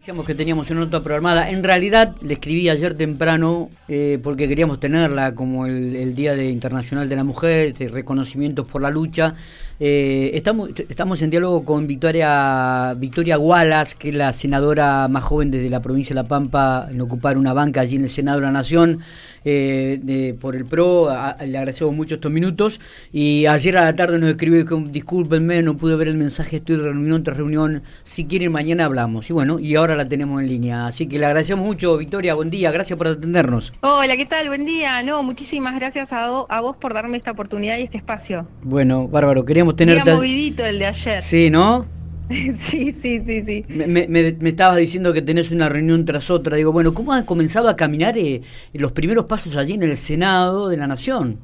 Decíamos que teníamos una nota programada. En realidad le escribí ayer temprano eh, porque queríamos tenerla como el, Día de Internacional de la Mujer, de reconocimientos por la lucha. Eh, estamos, estamos en diálogo con Victoria, Victoria Wallace, que es la senadora más joven desde la provincia de La Pampa en ocupar una banca allí en el Senado de la Nación. Eh, por el PRO, le agradecemos mucho estos minutos. Y ayer a la tarde nos escribió que discúlpenme, no pude ver el mensaje, estoy de reunión tras reunión. Si quieren, mañana hablamos. Y bueno, y ahora la tenemos en línea. Así que le agradecemos mucho, Victoria. Buen día, gracias por atendernos. Hola, ¿qué tal? Buen día. No, muchísimas gracias a, a vos por darme esta oportunidad y este espacio. Bueno, bárbaro, queríamos tener. movidito el de ayer. Sí, ¿no? Sí, sí, sí, sí. Me, me, estabas diciendo que tenés una reunión tras otra. Digo, bueno, ¿cómo han comenzado a caminar eh, los primeros pasos allí en el Senado de la Nación?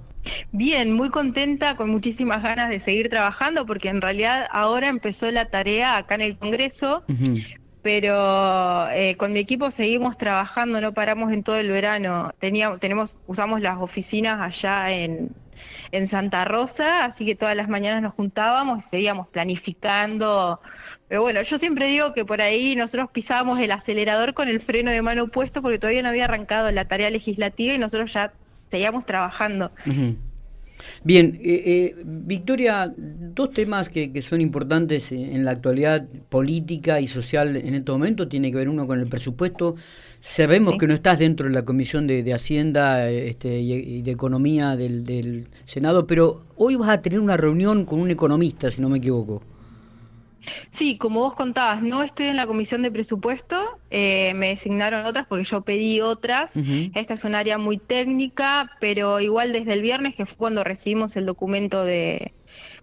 Bien, muy contenta, con muchísimas ganas de seguir trabajando, porque en realidad ahora empezó la tarea acá en el Congreso, pero eh, con mi equipo seguimos trabajando, no paramos en todo el verano. Teníamos, tenemos, usamos las oficinas allá en, en Santa Rosa, así que todas las mañanas nos juntábamos y seguíamos planificando. Pero bueno, yo siempre digo que por ahí nosotros pisábamos el acelerador con el freno de mano puesto porque todavía no había arrancado la tarea legislativa y nosotros ya seguíamos trabajando. Bien, eh, eh, Victoria, dos temas que, que, son importantes en la actualidad política y social en este momento, tiene que ver uno con el presupuesto. Sabemos que no estás dentro de la Comisión de, Hacienda este, y, de Economía del, del Senado, pero hoy vas a tener una reunión con un economista, si no me equivoco. Sí, como vos contabas, no estoy en la comisión de presupuesto, eh, me designaron otras porque yo pedí otras. Esta es un área muy técnica, pero igual desde el viernes, que fue cuando recibimos el documento de,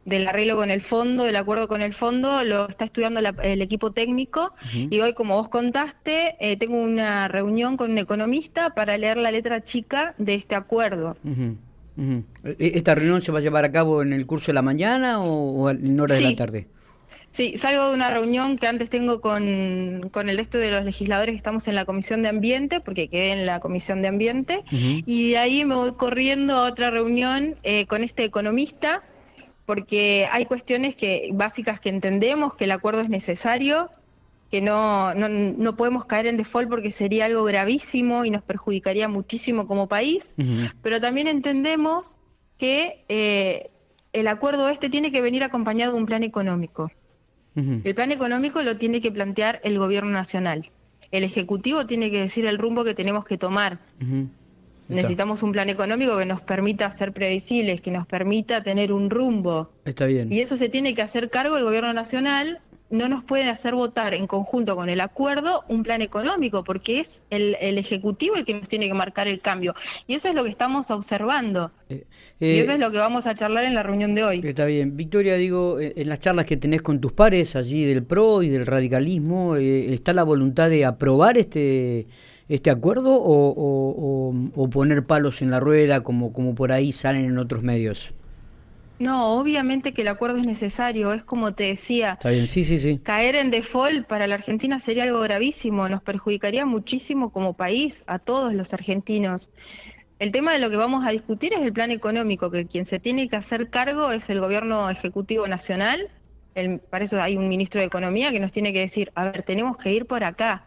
del arreglo con el fondo, del acuerdo con el fondo, lo está estudiando el equipo técnico y hoy, como vos contaste, eh, tengo una reunión con un economista para leer la letra chica de este acuerdo. ¿E-, ¿Esta reunión se va a llevar a cabo en el curso de la mañana o, en hora de la tarde? Sí, salgo de una reunión que antes tengo con, el resto de los legisladores que estamos en la Comisión de Ambiente, porque quedé en la Comisión de Ambiente, y de ahí me voy corriendo a otra reunión eh, con este economista, porque hay cuestiones que básicas que entendemos, que el acuerdo es necesario, que no, no, no podemos caer en default porque sería algo gravísimo y nos perjudicaría muchísimo como país, pero también entendemos que eh, el acuerdo este tiene que venir acompañado de un plan económico. El plan económico lo tiene que plantear el gobierno nacional. El Ejecutivo tiene que decir el rumbo que tenemos que tomar. Necesitamos un plan económico que nos permita ser previsibles, que nos permita tener un rumbo. Está bien. Y eso se tiene que hacer cargo el gobierno nacional no nos pueden hacer votar en conjunto con el acuerdo un plan económico, porque es el, Ejecutivo el que nos tiene que marcar el cambio. Y eso es lo que estamos observando. Eh, y eso eh, es lo que vamos a charlar en la reunión de hoy. Está bien. Victoria, digo, eh, en las charlas que tenés con tus pares allí del PRO y del radicalismo, ¿está la voluntad de aprobar este este acuerdo o, o, poner palos en la rueda como, como por ahí salen en otros medios? No, obviamente que el acuerdo es necesario, es como te decía. Está bien, sí, sí, sí. Caer en default para la Argentina sería algo gravísimo, nos perjudicaría muchísimo como país, a todos los argentinos. El tema de lo que vamos a discutir es el plan económico, que quien se tiene que hacer cargo es el gobierno ejecutivo nacional. El, para eso hay un ministro de Economía que nos tiene que decir, a ver, tenemos que ir por acá.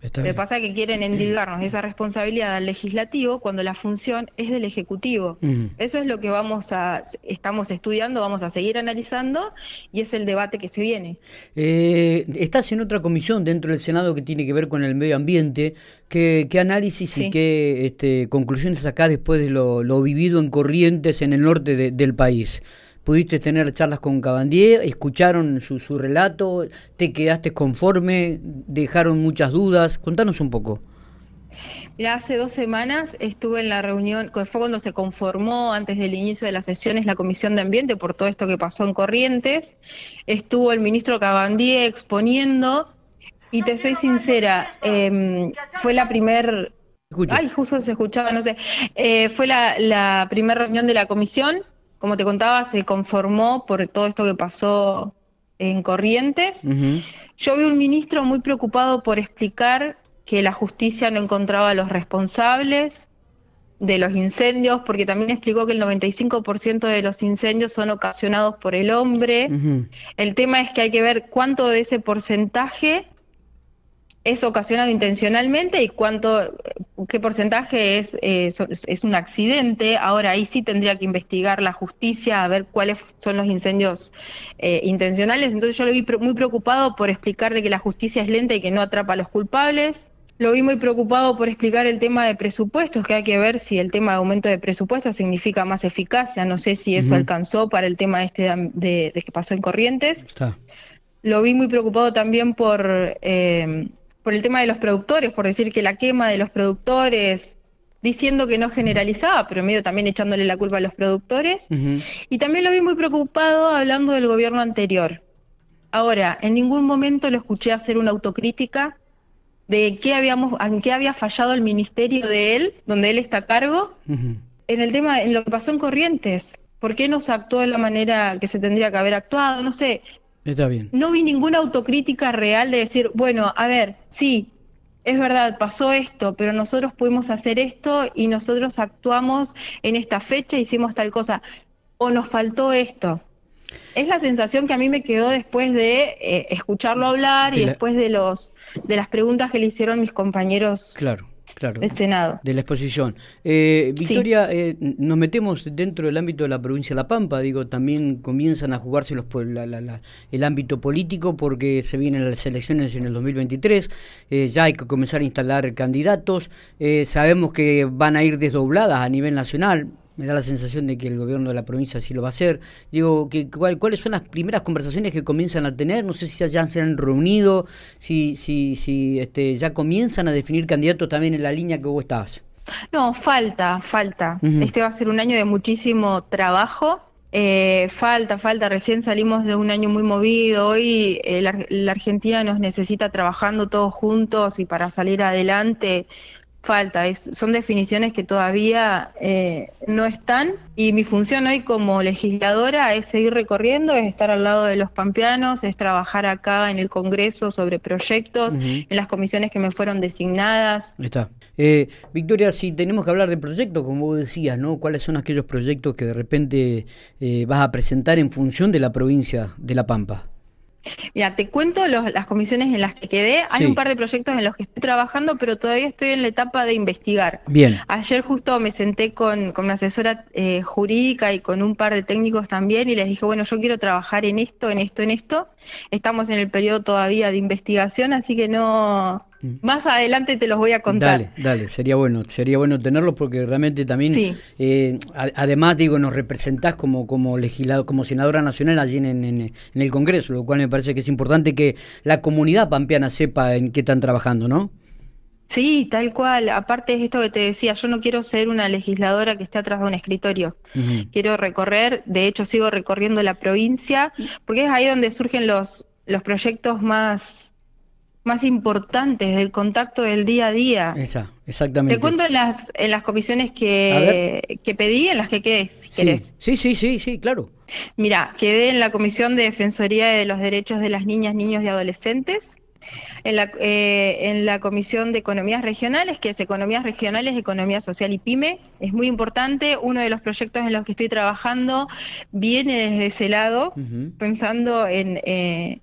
Lo que pasa es que quieren endilgarnos esa responsabilidad al legislativo cuando la función es del ejecutivo. Eso es lo que vamos a estamos estudiando, vamos a seguir analizando y es el debate que se viene. Eh, estás en otra comisión dentro del Senado que tiene que ver con el medio ambiente. ¿Qué, qué análisis y qué este, conclusiones acá después de lo, vivido en Corrientes en el norte del país? Pudiste tener charlas con Cabandier, escucharon su, su relato, te quedaste conforme, dejaron muchas dudas. Contanos un poco. Mira, hace dos semanas estuve en la reunión, fue cuando se conformó antes del inicio de las sesiones la Comisión de Ambiente por todo esto que pasó en Corrientes. Estuvo el ministro Cabandier exponiendo y te soy sincera, em, fue la primer... Ay, justo se escuchaba, no sé. Eh, fue la, la primera reunión de la comisión como te contaba, se conformó por todo esto que pasó en Corrientes. Yo vi un ministro muy preocupado por explicar que la justicia no encontraba a los responsables de los incendios, porque también explicó que el 95% de los incendios son ocasionados por el hombre. El tema es que hay que ver cuánto de ese porcentaje es ocasionado intencionalmente y cuánto, qué porcentaje es, eh, es un accidente. Ahora ahí sí tendría que investigar la justicia a ver cuáles son los incendios eh, intencionales. Entonces yo lo vi muy preocupado por explicar de que la justicia es lenta y que no atrapa a los culpables. Lo vi muy preocupado por explicar el tema de presupuestos, que hay que ver si el tema de aumento de presupuestos significa más eficacia. No sé si eso alcanzó para el tema este de, que pasó en Corrientes. Lo vi muy preocupado también por eh, por el tema de los productores, por decir que la quema de los productores, diciendo que no generalizaba, pero medio también echándole la culpa a los productores. Y también lo vi muy preocupado hablando del gobierno anterior. Ahora, en ningún momento lo escuché hacer una autocrítica de qué habíamos, en qué había fallado el ministerio de él, donde él está a cargo, en el tema, en lo que pasó en Corrientes. ¿Por qué no se actuó de la manera que se tendría que haber actuado? No sé, bien. No vi ninguna autocrítica real de decir, bueno, a ver, sí, es verdad, pasó esto, pero nosotros pudimos hacer esto y nosotros actuamos en esta fecha, hicimos tal cosa, o nos faltó esto. Es la sensación que a mí me quedó después de eh, escucharlo hablar y después de los de las preguntas que le hicieron mis compañeros. Claro claro, del Senado. De la exposición. Eh, Victoria, eh, nos metemos dentro del ámbito de la provincia de La Pampa, digo, también comienzan a jugarse los, el ámbito político porque se vienen las elecciones en el 2023, eh, ya hay que comenzar a instalar candidatos, sabemos que van a ir desdobladas a nivel nacional, me da la sensación de que el gobierno de la provincia sí lo va a hacer. Digo, que, ¿cuáles son las primeras conversaciones que comienzan a tener? No sé si ya se han reunido, si, si, si este, ya comienzan a definir candidatos también en la línea que vos estás. No, falta, falta. Este va a ser un año de muchísimo trabajo. Eh, falta, falta. Recién salimos de un año muy movido. Hoy eh, la Argentina nos necesita trabajando todos juntos y para salir adelante falta, es, son definiciones que todavía eh, no están y mi función hoy como legisladora es seguir recorriendo, es estar al lado de los pampeanos, es trabajar acá en el Congreso sobre proyectos, en las comisiones que me fueron designadas. Está. Eh, Victoria, si tenemos que hablar de proyectos, como vos decías, ¿no? ¿Cuáles son aquellos proyectos que de repente eh, vas a presentar en función de la provincia de La Pampa? Mira, te cuento las comisiones en las que quedé. Hay un par de proyectos en los que estoy trabajando, pero todavía estoy en la etapa de investigar. Bien. Ayer justo me senté con, con una asesora eh, jurídica y con un par de técnicos también y les dije, bueno, yo quiero trabajar en esto, en esto, en esto. Estamos en el periodo todavía de investigación, así que no. Más adelante te los voy a contar. Dale, dale, sería bueno, sería bueno tenerlos porque realmente también, eh, además digo, nos representás como como legislador, como senadora nacional allí en, en, el Congreso, lo cual me parece que es importante que la comunidad pampeana sepa en qué están trabajando, ¿no? Sí, tal cual. Aparte es esto que te decía, yo no quiero ser una legisladora que esté atrás de un escritorio. Quiero recorrer, de hecho sigo recorriendo la provincia, porque es ahí donde surgen los, los proyectos más más importantes del contacto del día a día. exactamente. Te cuento en las, en las comisiones que, que pedí, en las que quedé, si sí. querés. Sí, sí, sí, sí, claro. Mira, quedé en la Comisión de Defensoría de los Derechos de las Niñas, Niños y Adolescentes, en la, eh, en la Comisión de Economías Regionales, que es Economías Regionales, Economía Social y PYME. Es muy importante, uno de los proyectos en los que estoy trabajando viene desde ese lado, pensando en... Eh,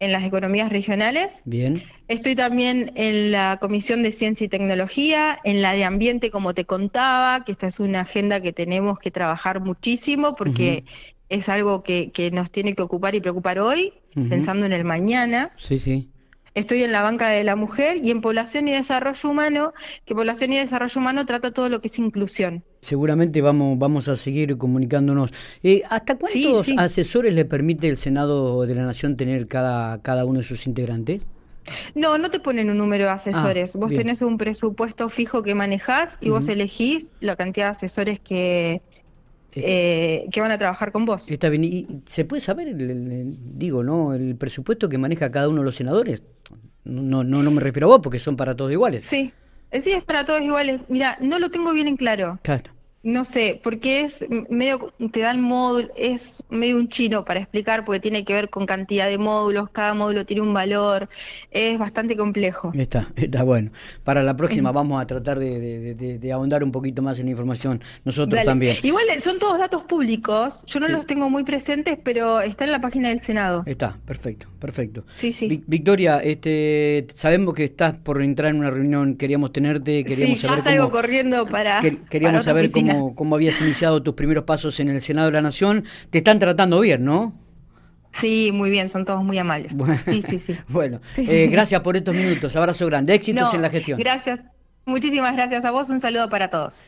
en las economías regionales. Bien. Estoy también en la Comisión de Ciencia y Tecnología, en la de Ambiente, como te contaba, que esta es una agenda que tenemos que trabajar muchísimo porque es algo que, que, nos tiene que ocupar y preocupar hoy, pensando en el mañana. Sí, sí. Estoy en la banca de la mujer y en población y desarrollo humano, que población y desarrollo humano trata todo lo que es inclusión. Seguramente vamos, vamos a seguir comunicándonos. Eh, ¿Hasta cuántos asesores le permite el Senado de la Nación tener cada, cada uno de sus integrantes? No, no te ponen un número de asesores. Ah, vos tenés un presupuesto fijo que manejás y vos elegís la cantidad de asesores que, eh, que van a trabajar con vos. Está bien. ¿Y se puede saber, el, digo, no, el presupuesto que maneja cada uno de los senadores? No, no, no me refiero a vos porque son para todos iguales. Sí, eh, sí, es para todos iguales. Mira, no lo tengo bien en claro. Claro. No sé, porque es medio, te dan módulo, es medio un chino para explicar, porque tiene que ver con cantidad de módulos, cada módulo tiene un valor, es bastante complejo. Está, está bueno. Para la próxima vamos a tratar de, ahondar un poquito más en la información, nosotros también. Igual son todos datos públicos, yo no los tengo muy presentes, pero está en la página del Senado. Está, perfecto, perfecto. Sí, sí. Victoria, este, sabemos que estás por entrar en una reunión, queríamos tenerte, queríamos sí, ya salgo corriendo para... queríamos saber cómo cómo, habías iniciado tus primeros pasos en el Senado de la Nación. Te están tratando bien, ¿no? Sí, muy bien, son todos muy amables. Bueno, sí, sí, sí. bueno, eh, gracias por estos minutos. Abrazo grande. Éxitos en la gestión. Gracias. Muchísimas gracias a vos. Un saludo para todos.